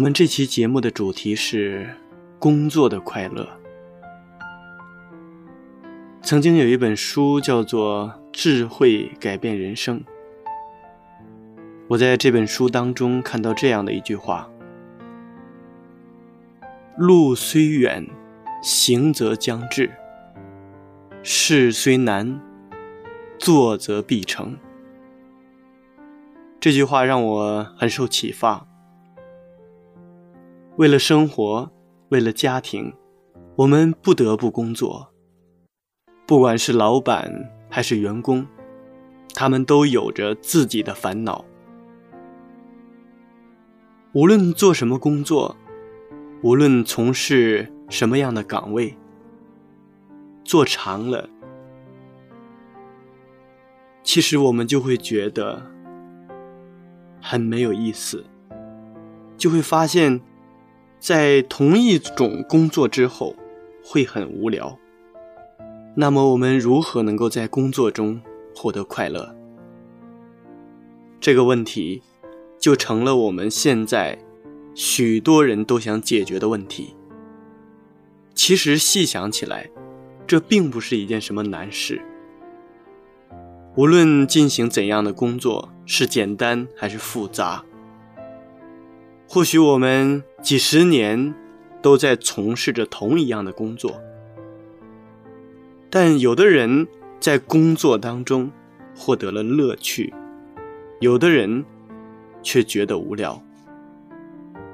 我们这期节目的主题是工作的快乐。曾经有一本书叫做《智慧改变人生》，我在这本书当中看到这样的一句话：“路虽远，行则将至；事虽难，做则必成。”这句话让我很受启发。为了生活，为了家庭，我们不得不工作。不管是老板还是员工，他们都有着自己的烦恼。无论做什么工作，无论从事什么样的岗位，做长了，其实我们就会觉得很没有意思，就会发现。在同一种工作之后，会很无聊。那么，我们如何能够在工作中获得快乐？这个问题，就成了我们现在许多人都想解决的问题。其实细想起来，这并不是一件什么难事。无论进行怎样的工作，是简单还是复杂。或许我们几十年都在从事着同一样的工作，但有的人在工作当中获得了乐趣，有的人却觉得无聊。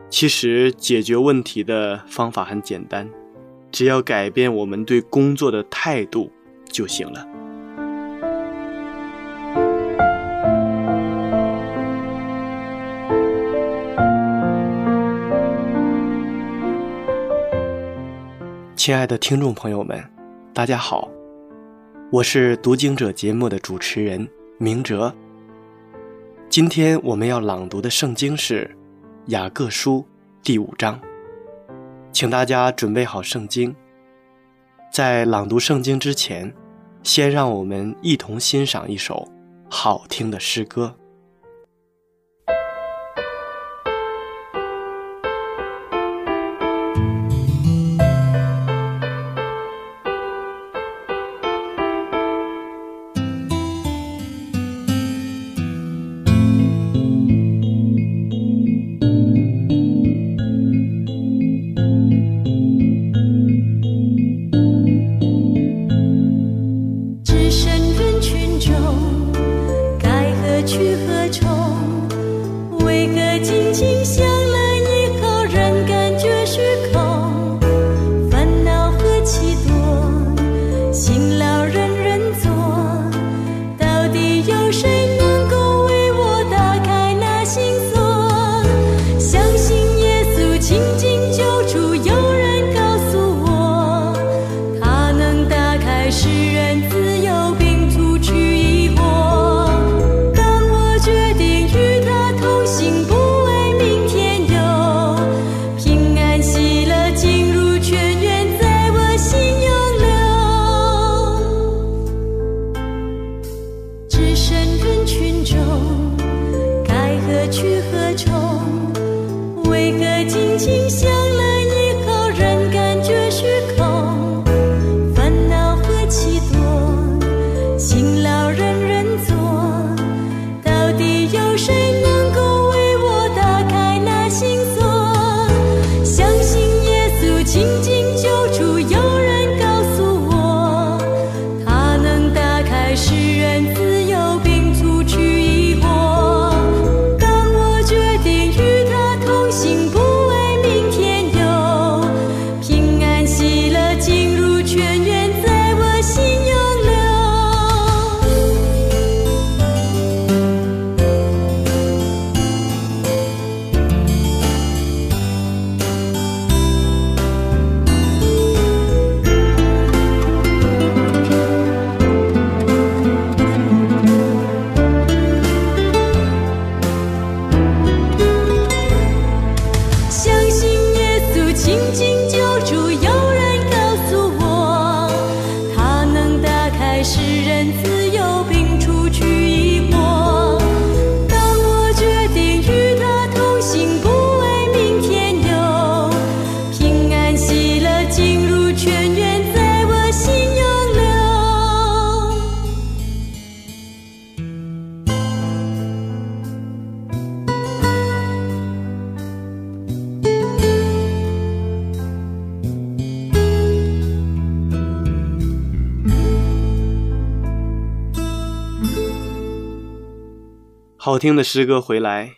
其实解决问题的方法很简单，只要改变我们对工作的态度就行了。亲爱的听众朋友们，大家好，我是读经者节目的主持人明哲。今天我们要朗读的圣经是《雅各书》第五章，请大家准备好圣经。在朗读圣经之前，先让我们一同欣赏一首好听的诗歌。好听的诗歌回来，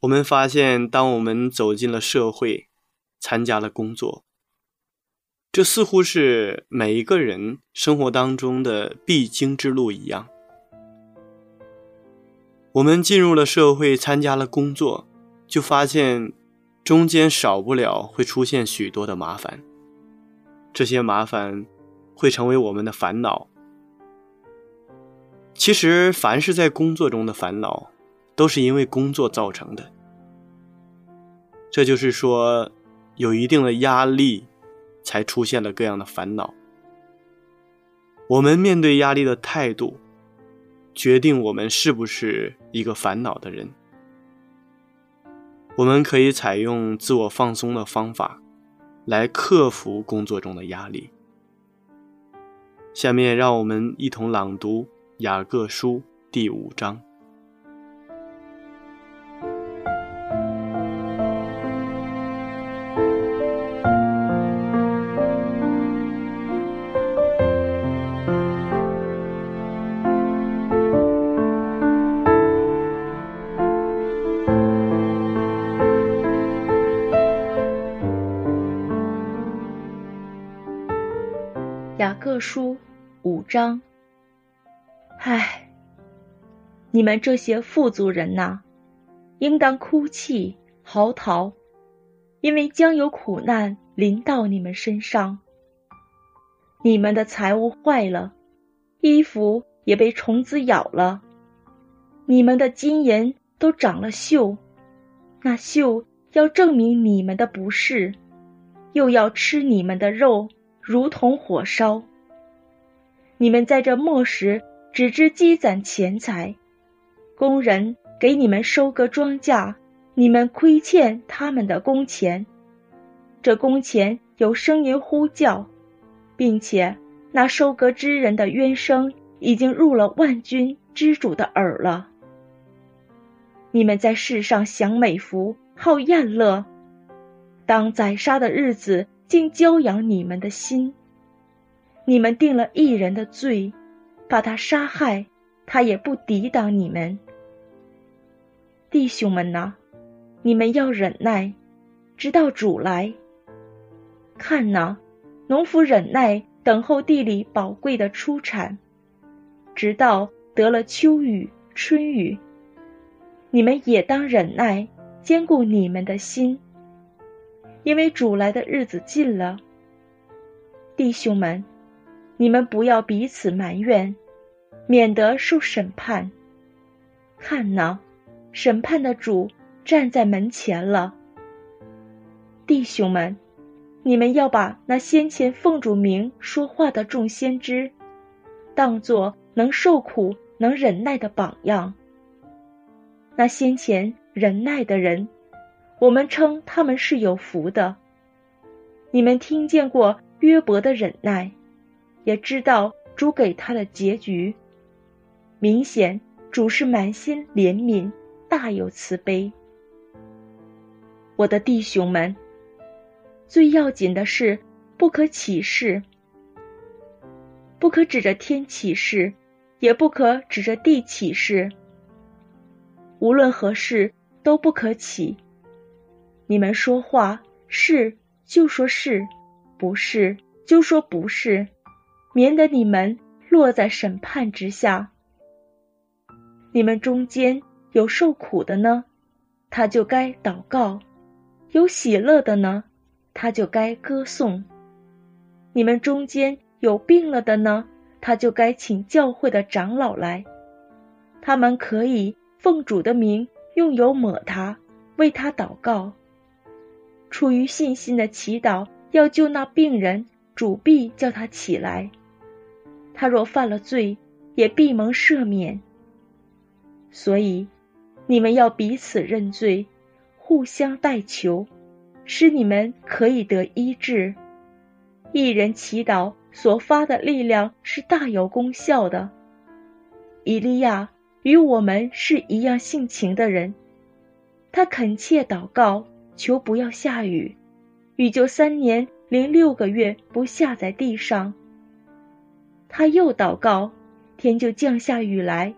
我们发现，当我们走进了社会，参加了工作，这似乎是每一个人生活当中的必经之路一样。我们进入了社会，参加了工作，就发现中间少不了会出现许多的麻烦，这些麻烦会成为我们的烦恼。其实，凡是在工作中的烦恼，都是因为工作造成的。这就是说，有一定的压力，才出现了各样的烦恼。我们面对压力的态度，决定我们是不是一个烦恼的人。我们可以采用自我放松的方法，来克服工作中的压力。下面，让我们一同朗读。雅各书第五章。雅各书五章。唉，你们这些富足人呐，应当哭泣嚎啕，因为将有苦难临到你们身上。你们的财物坏了，衣服也被虫子咬了，你们的金银都长了锈，那锈要证明你们的不是，又要吃你们的肉，如同火烧。你们在这末时。只知积攒钱财，工人给你们收割庄稼，你们亏欠他们的工钱。这工钱有声音呼叫，并且那收割之人的冤声已经入了万军之主的耳了。你们在世上享美福，好宴乐，当宰杀的日子，竟教养你们的心。你们定了一人的罪。把他杀害，他也不抵挡你们，弟兄们呐，你们要忍耐，直到主来。看呐，农夫忍耐等候地里宝贵的出产，直到得了秋雨春雨。你们也当忍耐，兼顾你们的心，因为主来的日子近了。弟兄们，你们不要彼此埋怨。免得受审判。看呐，审判的主站在门前了。弟兄们，你们要把那先前奉主名说话的众先知，当作能受苦、能忍耐的榜样。那先前忍耐的人，我们称他们是有福的。你们听见过约伯的忍耐，也知道主给他的结局。明显，主是满心怜悯，大有慈悲。我的弟兄们，最要紧的是不可起誓，不可指着天起誓，也不可指着地起誓。无论何事都不可起。你们说话是就说是，不是就说不是，免得你们落在审判之下。你们中间有受苦的呢，他就该祷告；有喜乐的呢，他就该歌颂。你们中间有病了的呢，他就该请教会的长老来，他们可以奉主的名用油抹他，为他祷告。出于信心的祈祷，要救那病人，主必叫他起来。他若犯了罪，也必蒙赦免。所以，你们要彼此认罪，互相代求，使你们可以得医治。一人祈祷所发的力量是大有功效的。以利亚与我们是一样性情的人，他恳切祷告，求不要下雨，雨就三年零六个月不下在地上。他又祷告，天就降下雨来。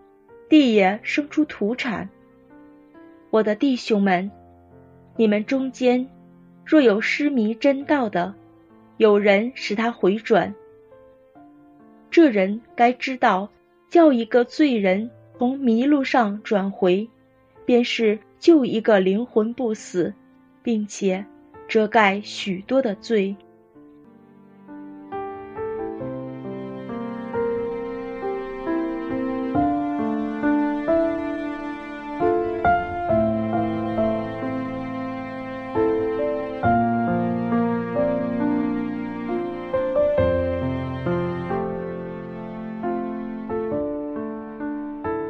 地也生出土产。我的弟兄们，你们中间若有失迷真道的，有人使他回转，这人该知道，叫一个罪人从迷路上转回，便是救一个灵魂不死，并且遮盖许多的罪。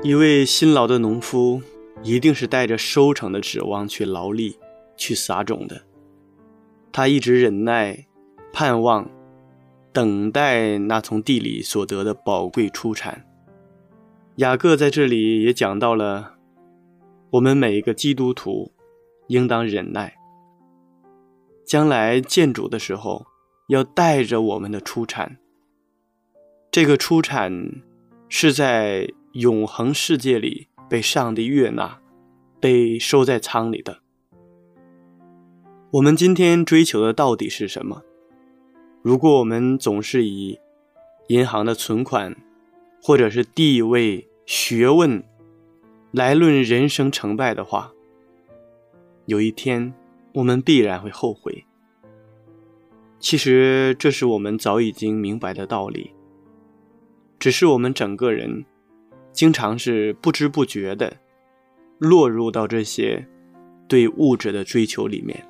一位辛劳的农夫，一定是带着收成的指望去劳力、去撒种的。他一直忍耐、盼望、等待那从地里所得的宝贵出产。雅各在这里也讲到了，我们每一个基督徒应当忍耐，将来见主的时候，要带着我们的出产。这个出产是在。永恒世界里被上帝悦纳，被收在仓里的。我们今天追求的到底是什么？如果我们总是以银行的存款，或者是地位、学问来论人生成败的话，有一天我们必然会后悔。其实这是我们早已经明白的道理，只是我们整个人。经常是不知不觉的落入到这些对物质的追求里面。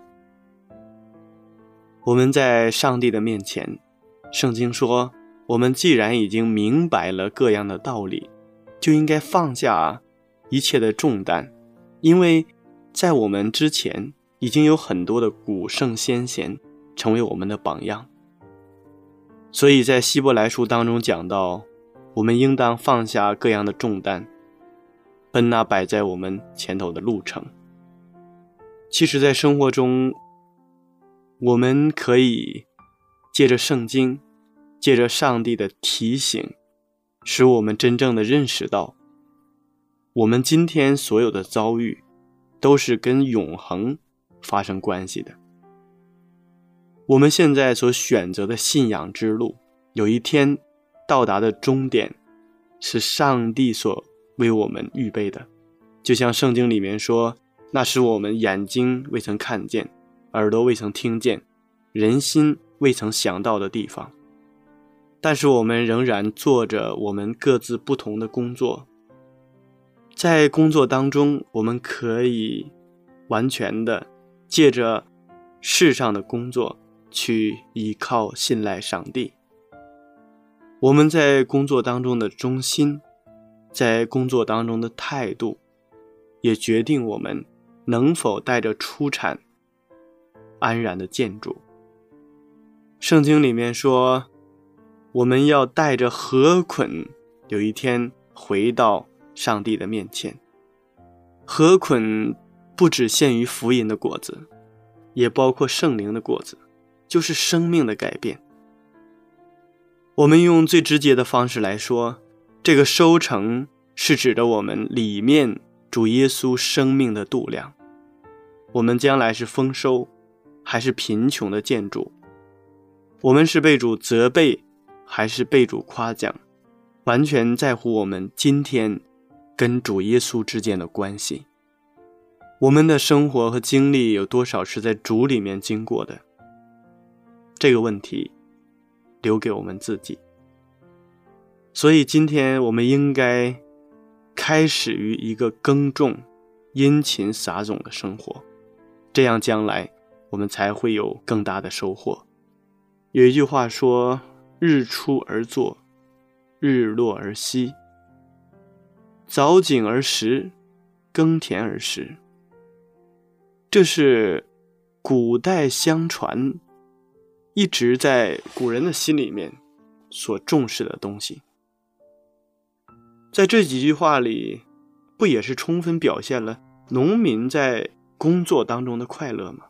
我们在上帝的面前，圣经说，我们既然已经明白了各样的道理，就应该放下一切的重担，因为在我们之前已经有很多的古圣先贤成为我们的榜样。所以在希伯来书当中讲到。我们应当放下各样的重担，奔那摆在我们前头的路程。其实，在生活中，我们可以借着圣经，借着上帝的提醒，使我们真正的认识到，我们今天所有的遭遇，都是跟永恒发生关系的。我们现在所选择的信仰之路，有一天。到达的终点，是上帝所为我们预备的，就像圣经里面说：“那是我们眼睛未曾看见，耳朵未曾听见，人心未曾想到的地方。”但是我们仍然做着我们各自不同的工作，在工作当中，我们可以完全的借着世上的工作去依靠、信赖上帝。我们在工作当中的中心，在工作当中的态度，也决定我们能否带着出产安然的建筑。圣经里面说，我们要带着何捆，有一天回到上帝的面前。何捆不只限于福音的果子，也包括圣灵的果子，就是生命的改变。我们用最直接的方式来说，这个收成是指着我们里面主耶稣生命的度量。我们将来是丰收，还是贫穷的建筑？我们是被主责备，还是被主夸奖？完全在乎我们今天跟主耶稣之间的关系。我们的生活和经历有多少是在主里面经过的？这个问题。留给我们自己，所以今天我们应该开始于一个耕种、殷勤撒种的生活，这样将来我们才会有更大的收获。有一句话说：“日出而作，日落而息；早景而食，耕田而食。”这是古代相传。一直在古人的心里面所重视的东西，在这几句话里，不也是充分表现了农民在工作当中的快乐吗？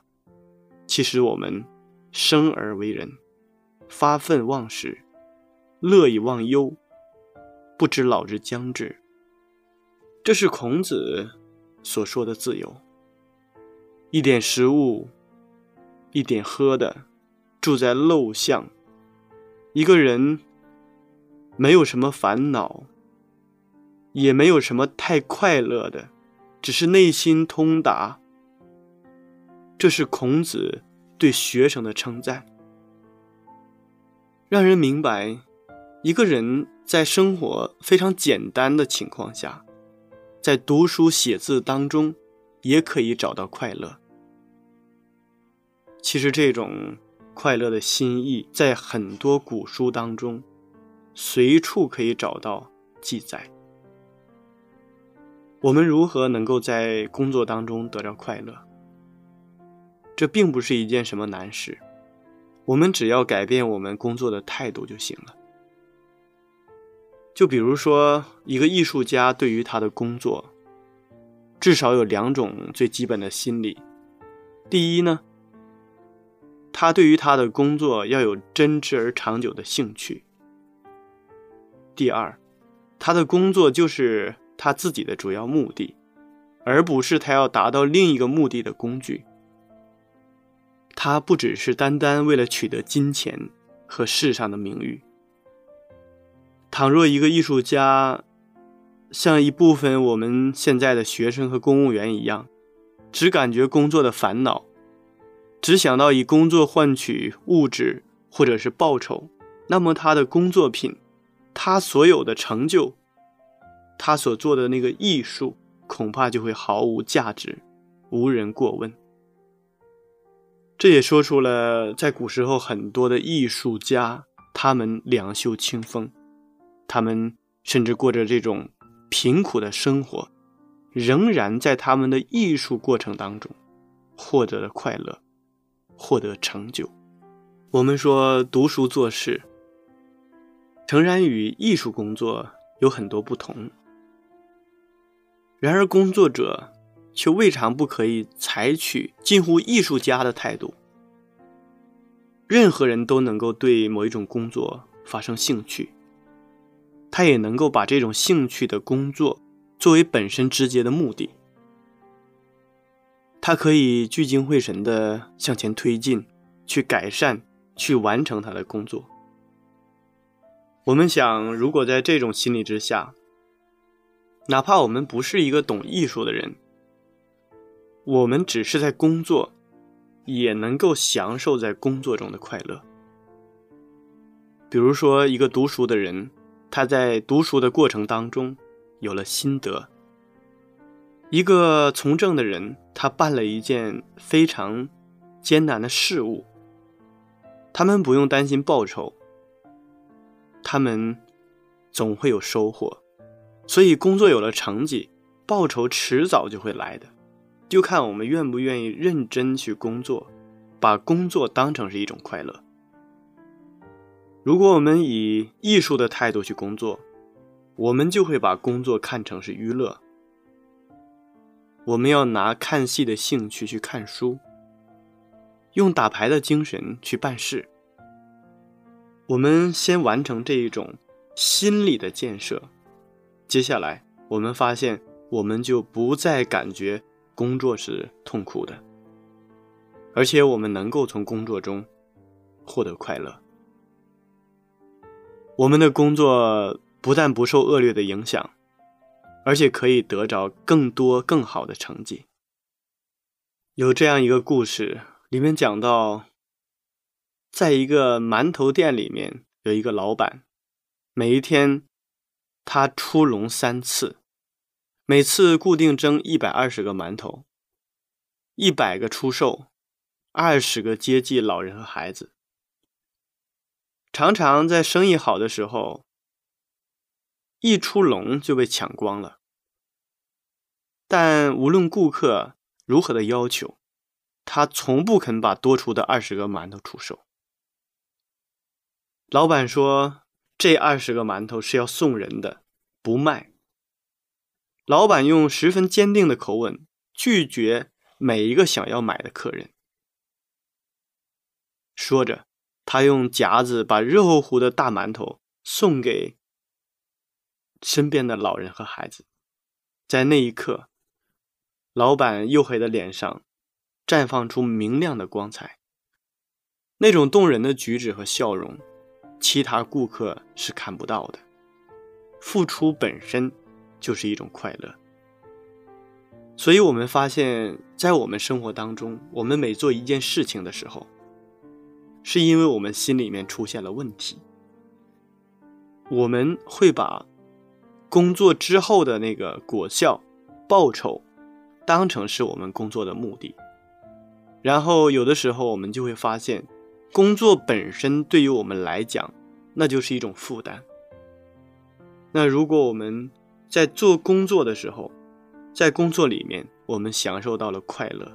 其实我们生而为人，发愤忘食，乐以忘忧，不知老之将至，这是孔子所说的自由。一点食物，一点喝的，住在陋巷，一个人没有什么烦恼，也没有什么太快乐的，只是内心通达。这是孔子对学生的称赞，让人明白，一个人在生活非常简单的情况下。在读书写字当中，也可以找到快乐。其实这种快乐的心意，在很多古书当中，随处可以找到记载。我们如何能够在工作当中得到快乐？这并不是一件什么难事，我们只要改变我们工作的态度就行了。就比如说，一个艺术家对于他的工作，至少有两种最基本的心理。第一呢，他对于他的工作要有真挚而长久的兴趣。第二，他的工作就是他自己的主要目的，而不是他要达到另一个目的的工具。他不只是单单为了取得金钱和世上的名誉。倘若一个艺术家像一部分我们现在的学生和公务员一样，只感觉工作的烦恼，只想到以工作换取物质或者是报酬，那么他的工作品，他所有的成就，他所做的那个艺术，恐怕就会毫无价值，无人过问。这也说出了在古时候很多的艺术家，他们两袖清风。他们甚至过着这种贫苦的生活，仍然在他们的艺术过程当中获得了快乐，获得成就。我们说读书做事，诚然与艺术工作有很多不同，然而工作者却未尝不可以采取近乎艺术家的态度。任何人都能够对某一种工作发生兴趣。他也能够把这种兴趣的工作作为本身直接的目的，他可以聚精会神地向前推进，去改善，去完成他的工作。我们想，如果在这种心理之下，哪怕我们不是一个懂艺术的人，我们只是在工作，也能够享受在工作中的快乐。比如说，一个读书的人。他在读书的过程当中有了心得。一个从政的人，他办了一件非常艰难的事物。他们不用担心报酬，他们总会有收获。所以工作有了成绩，报酬迟早就会来的，就看我们愿不愿意认真去工作，把工作当成是一种快乐。如果我们以艺术的态度去工作，我们就会把工作看成是娱乐。我们要拿看戏的兴趣去看书，用打牌的精神去办事。我们先完成这一种心理的建设，接下来我们发现，我们就不再感觉工作是痛苦的，而且我们能够从工作中获得快乐。我们的工作不但不受恶劣的影响，而且可以得着更多更好的成绩。有这样一个故事，里面讲到，在一个馒头店里面，有一个老板，每一天他出笼三次，每次固定蒸一百二十个馒头，一百个出售，二十个接济老人和孩子。常常在生意好的时候，一出笼就被抢光了。但无论顾客如何的要求，他从不肯把多出的二十个馒头出售。老板说：“这二十个馒头是要送人的，不卖。”老板用十分坚定的口吻拒绝每一个想要买的客人，说着。他用夹子把热乎乎的大馒头送给身边的老人和孩子。在那一刻，老板黝黑的脸上绽放出明亮的光彩。那种动人的举止和笑容，其他顾客是看不到的。付出本身就是一种快乐。所以，我们发现，在我们生活当中，我们每做一件事情的时候，是因为我们心里面出现了问题。我们会把工作之后的那个果效、报酬，当成是我们工作的目的。然后，有的时候我们就会发现，工作本身对于我们来讲，那就是一种负担。那如果我们在做工作的时候，在工作里面，我们享受到了快乐，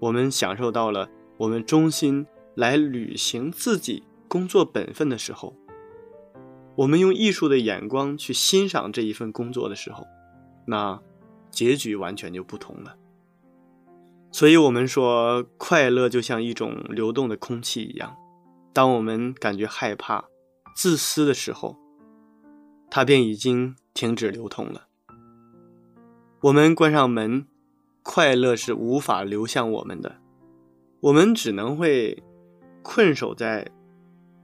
我们享受到了我们衷心来履行自己工作本分的时候，我们用艺术的眼光去欣赏这一份工作的时候，那结局完全就不同了。所以，我们说快乐就像一种流动的空气一样，当我们感觉害怕、自私的时候，它便已经停止流通了。我们关上门，快乐是无法流向我们的，我们只能会困守在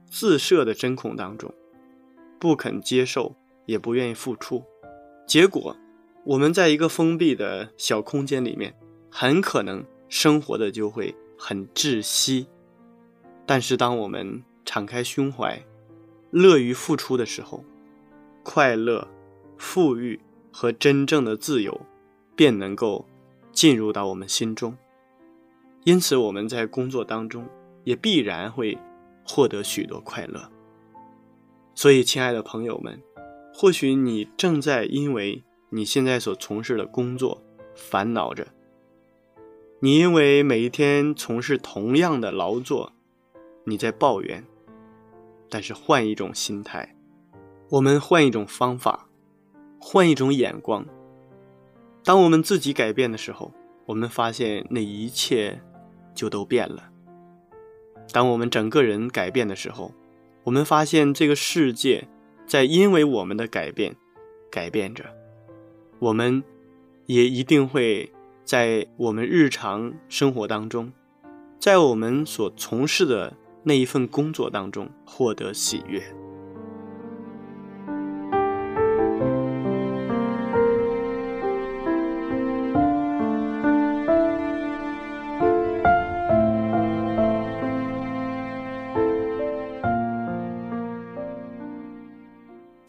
自设的针孔当中，不肯接受，也不愿意付出，结果我们在一个封闭的小空间里面，很可能生活的就会很窒息。但是当我们敞开胸怀，乐于付出的时候，快乐、富裕和真正的自由。便能够进入到我们心中，因此我们在工作当中也必然会获得许多快乐。所以，亲爱的朋友们，或许你正在因为你现在所从事的工作烦恼着，你因为每一天从事同样的劳作，你在抱怨。但是换一种心态，我们换一种方法，换一种眼光。当我们自己改变的时候，我们发现那一切就都变了。当我们整个人改变的时候，我们发现这个世界在因为我们的改变改变着。我们也一定会在我们日常生活当中，在我们所从事的那一份工作当中获得喜悦。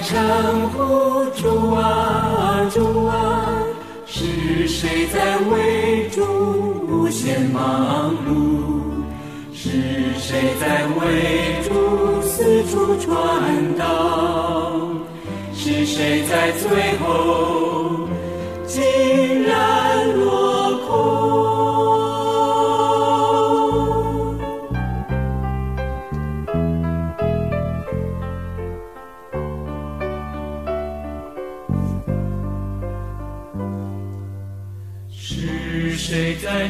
称呼主啊主啊，是谁在为主无限忙碌？是谁在为主四处传道？是谁在最后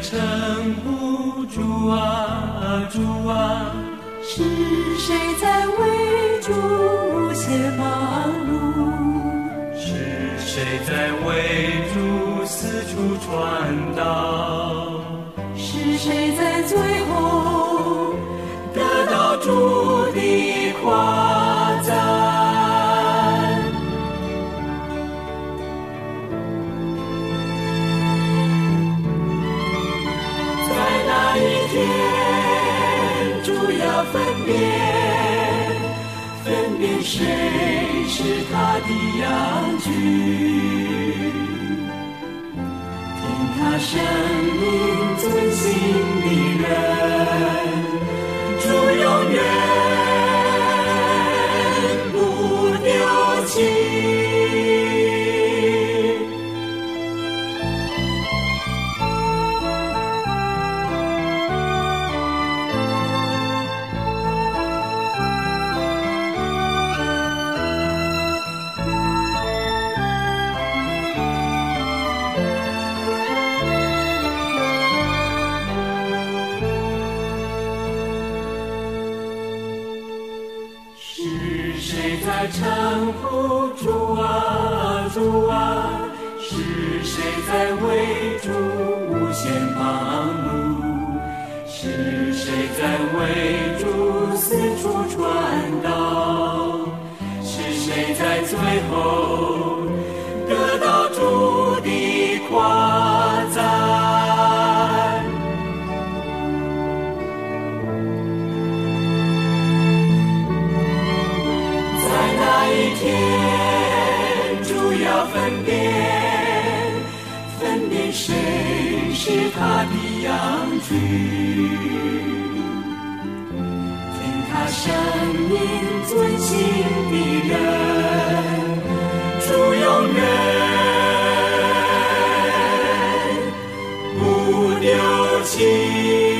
撑不住啊主啊，是谁在为主无限忙碌？是谁在为主四处传道？是谁在最后谁是他的羊群，听他生命遵行的人，在为主无限忙碌？是谁在为主四处传道？是谁在最后得到主的夸赞？在那一天，主要分辨，分辨谁是他的羊群，听他声音遵行的人，主永远不丢弃。